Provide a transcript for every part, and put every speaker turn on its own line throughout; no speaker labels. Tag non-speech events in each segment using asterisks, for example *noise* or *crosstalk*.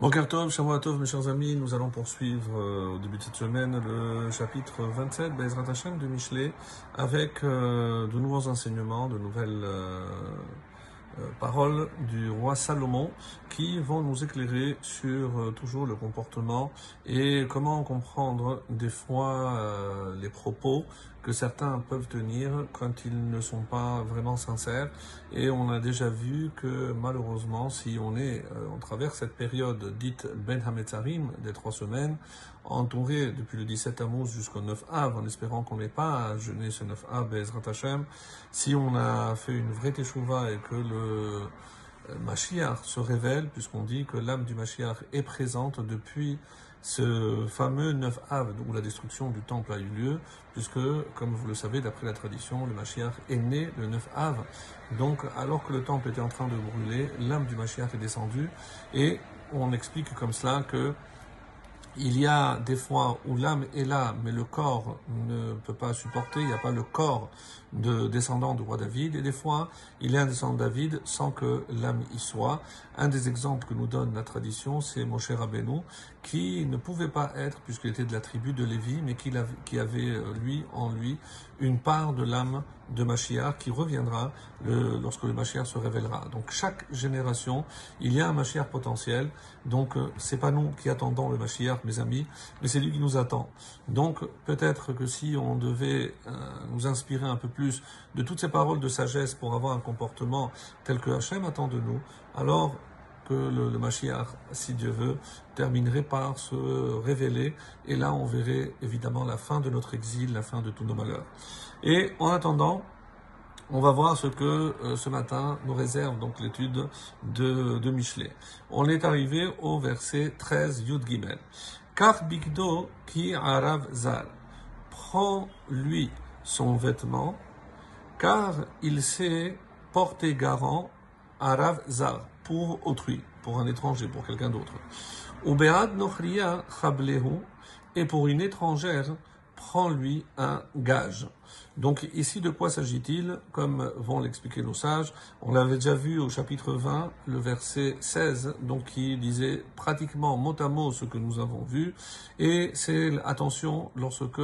Bon Tov, Shavuot mes chers amis, nous allons poursuivre euh, au début de cette semaine le chapitre 27, Bezrat Hashem de Michelet, avec euh, de nouveaux enseignements, de nouvelles euh, paroles du roi Salomon qui vont nous éclairer sur toujours le comportement et comment comprendre des fois les propos que certains peuvent tenir quand ils ne sont pas vraiment sincères. Et on a déjà vu que malheureusement, si on est, on traverse cette période dite Ben Hametzarim des trois semaines, entouré depuis le 17 Amos jusqu'au 9 Av, en espérant qu'on n'ait pas à jeûner ce 9 Av, Bezrat Hashem, si on a fait une vraie teshuva et que le Mashiach se révèle, puisqu'on dit que l'âme du Mashiach est présente depuis ce fameux 9 Av, où la destruction du temple a eu lieu, puisque, comme vous le savez, d'après la tradition, le Mashiach est né le 9 Av. Donc, alors que le temple était en train de brûler, l'âme du Mashiach est descendue, et on explique comme cela que il y a des fois où l'âme est là, mais le corps ne peut pas supporter, il n'y a pas le corps de descendant du roi David, et des fois, il y a un descendant de David sans que l'âme y soit. Un des exemples que nous donne la tradition, c'est Moshe Rabbeinu, qui ne pouvait pas être, puisqu'il était de la tribu de Lévi, mais qui avait, euh, lui, en lui, une part de l'âme de Mashiach qui reviendra le, lorsque le Mashiach se révélera. Donc chaque génération, il y a un Mashiach potentiel. Donc euh, c'est pas nous qui attendons le Mashiach, mes amis, mais c'est lui qui nous attend. Donc peut-être que si on devait euh, nous inspirer un peu plus de toutes ces paroles de sagesse pour avoir un comportement tel que Hachem attend de nous, alors le, le Mashiach, si Dieu veut, terminerait par se révéler. Et là, on verrait évidemment la fin de notre exil, la fin de tous nos malheurs. Et en attendant, on va voir ce que euh, ce matin nous réserve donc l'étude de, de Michelet. On est arrivé au verset 13 Yud Gimel. Car Bigdo qui arav zal prend lui son vêtement, car il s'est porté garant arav zal pour autrui, pour un étranger, pour quelqu'un d'autre. Ubead nochria chablehu et pour une étrangère prend-lui un gage. Donc ici, de quoi s'agit-il? Comme vont l'expliquer nos sages, on l'avait déjà vu au chapitre 20, le verset 16, donc qui disait pratiquement mot à mot ce que nous avons vu. Et c'est, attention, lorsque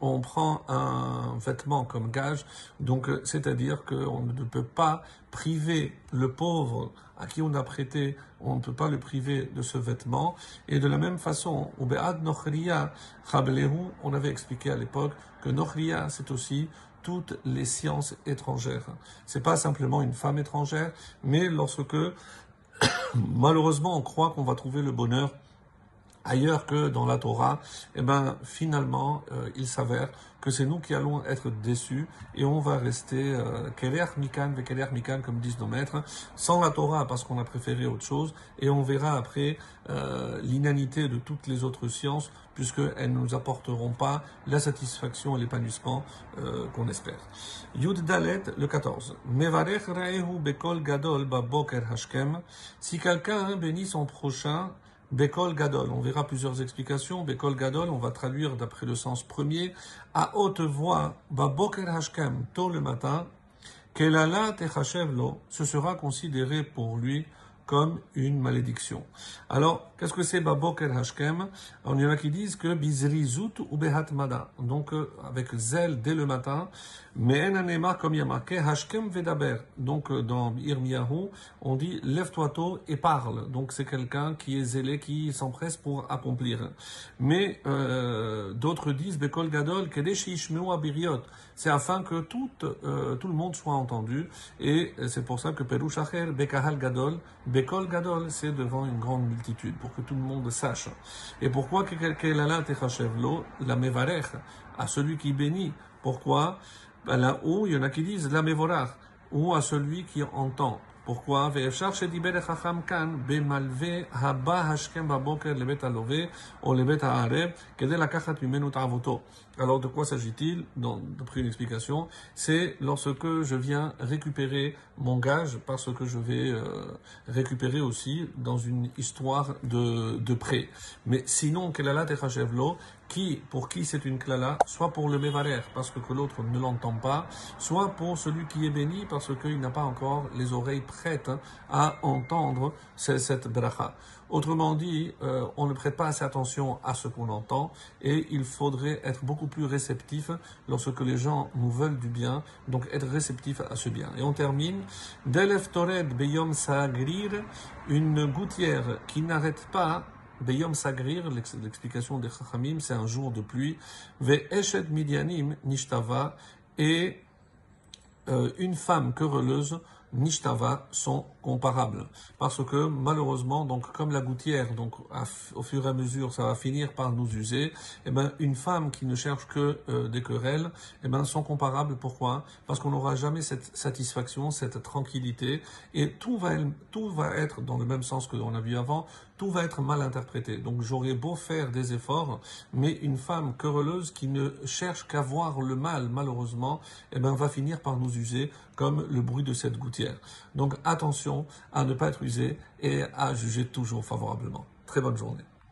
on prend un vêtement comme gage, donc c'est-à-dire qu'on ne peut pas priver le pauvre à qui on a prêté, on ne peut pas le priver de ce vêtement. Et de la même façon, on avait expliqué à l'époque que Nochria, c'est aussi toutes les sciences étrangères. C'est pas simplement une femme étrangère, mais lorsque *coughs* malheureusement on croit qu'on va trouver le bonheur ailleurs que dans la Torah, eh ben finalement, euh, il s'avère que c'est nous qui allons être déçus et on va rester euh, keler mikan keler mikan comme disent nos maîtres, sans la Torah parce qu'on a préféré autre chose et on verra après euh, l'inanité de toutes les autres sciences puisqu'elles ne nous apporteront pas la satisfaction et l'épanouissement qu'on espère. Yud Dalet, le 14. Mevarech raehu bekol gadol baboker hashkem. Si quelqu'un bénit son prochain Bekol Gadol, on verra plusieurs explications. Bekol Gadol, on va traduire d'après le sens premier, à haute voix, Baboker Hashkem, tôt le matin, Kelala Techashevlo, ce sera considéré pour lui comme une malédiction. Alors, qu'est-ce que c'est Baboker Hashkem? Il y en a qui disent que Bizrizut ou Behatmada, donc euh, avec zèle dès le matin, mais Enanema comme il y Hashkem Vedaber, donc euh, dans Irmiyahu, on dit lève-toi tôt et parle. Donc c'est quelqu'un qui est zélé, qui s'empresse pour accomplir. Mais euh, d'autres disent Bekol Gadol Abiriot, c'est afin que tout, tout le monde soit entendu, et c'est pour ça que Perush Acher Bekahal Gadol, Bekol Gadol, c'est devant une grande multitude, pour que tout le monde sache. Et pourquoi la mevarech, à celui qui bénit Pourquoi? Ben Là-haut, il y en a qui disent la mevorach, ou à celui qui entend. Pourquoi? Alors de quoi s'agit-il? D'après une explication, c'est lorsque je viens récupérer mon gage parce que je vais euh, récupérer aussi dans une histoire de, prêt. Mais sinon, qui, pour qui c'est une klala, soit pour le mevarer, parce que, l'autre ne l'entend pas, soit pour celui qui est béni, parce qu'il n'a pas encore les oreilles prêtes à entendre cette bracha. Autrement dit, euh, on ne prête pas assez attention à ce qu'on entend et il faudrait être beaucoup plus réceptif lorsque les gens nous veulent du bien, donc être réceptif à ce bien. Et on termine, Delef Beyom Sagrir, une gouttière qui n'arrête pas Beyom Sagrir, l'explication des Chachamim, c'est un jour de pluie. Ve Eshet Midianim Nishtava, et euh, une femme querelleuse Nishtava sont comparables. Parce que malheureusement, donc comme la gouttière, donc au fur et à mesure, ça va finir par nous user. Eh ben une femme qui ne cherche que euh, des querelles, eh ben sont comparables. Pourquoi? Parce qu'on n'aura jamais cette satisfaction, cette tranquillité, et tout va tout va être dans le même sens que l'on a vu avant. Tout va être mal interprété. Donc j'aurais beau faire des efforts, mais une femme querelleuse qui ne cherche qu'à voir le mal, malheureusement, eh ben va finir par nous user comme le bruit de cette gouttière. Donc attention à ne pas être usé et à juger toujours favorablement. Très bonne journée.